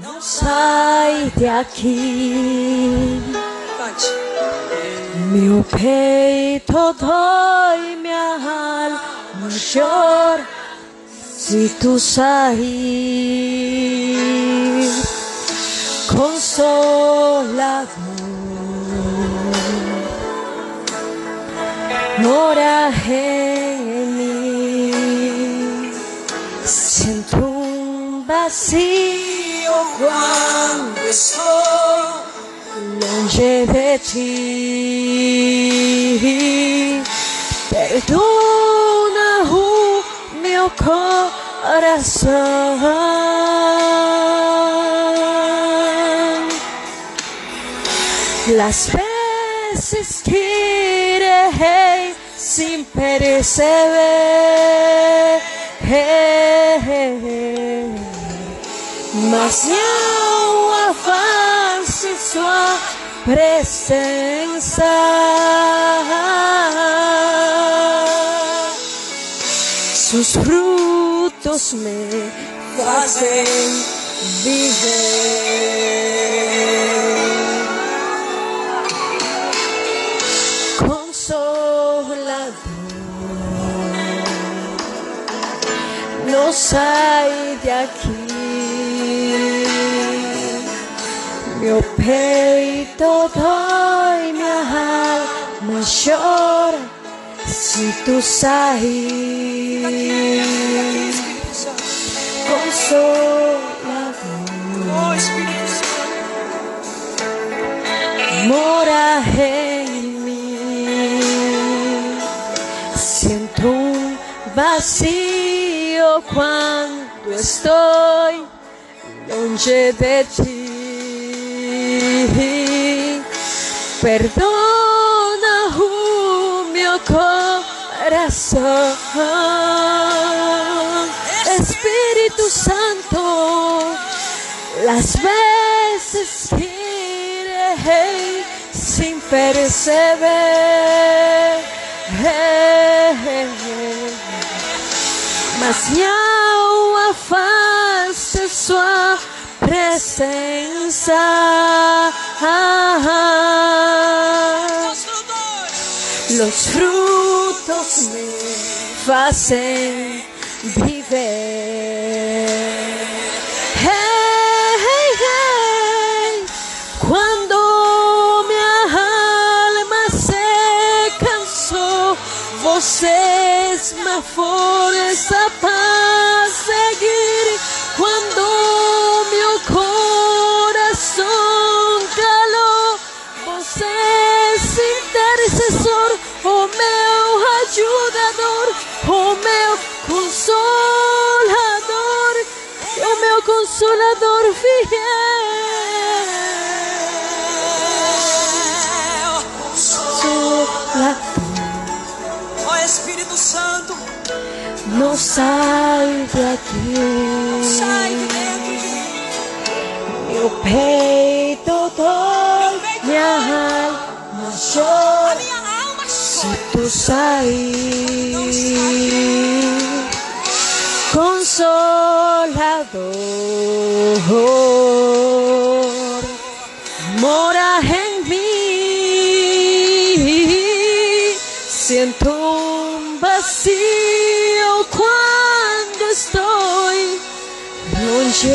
Não sai daqui. Meu peito dói, minha alma chora se tu sair. Consolador. mora Siento un vacío cuando estoy longe de ti. Perdona oh, mi corazón. Las veces que hey, sin perceber. Mas não avance sua presença. Sus frutos me fazem viver. Não sai daqui. Meu peito dói, minha alma chora se tu sair. Consolador, mora em mim. Sinto um vazio cuando estoy longe de ti. Perdona mi corazón, Espíritu Santo, las veces que sin perceber. Mas não afaste sua presença. Los frutos me fazem viver. Hey, hey, hey. Quando minha alma se cansou, você mesma força para seguir quando meu coração calou. Você intercessor, o meu ajudador, o meu consolador, o meu consolador fiel. Santo. Não sai daqui. Não sai de dentro de mim. Meu peito dói, minha alma chora. A minha alma Se tu sair, consolador, mora em mim.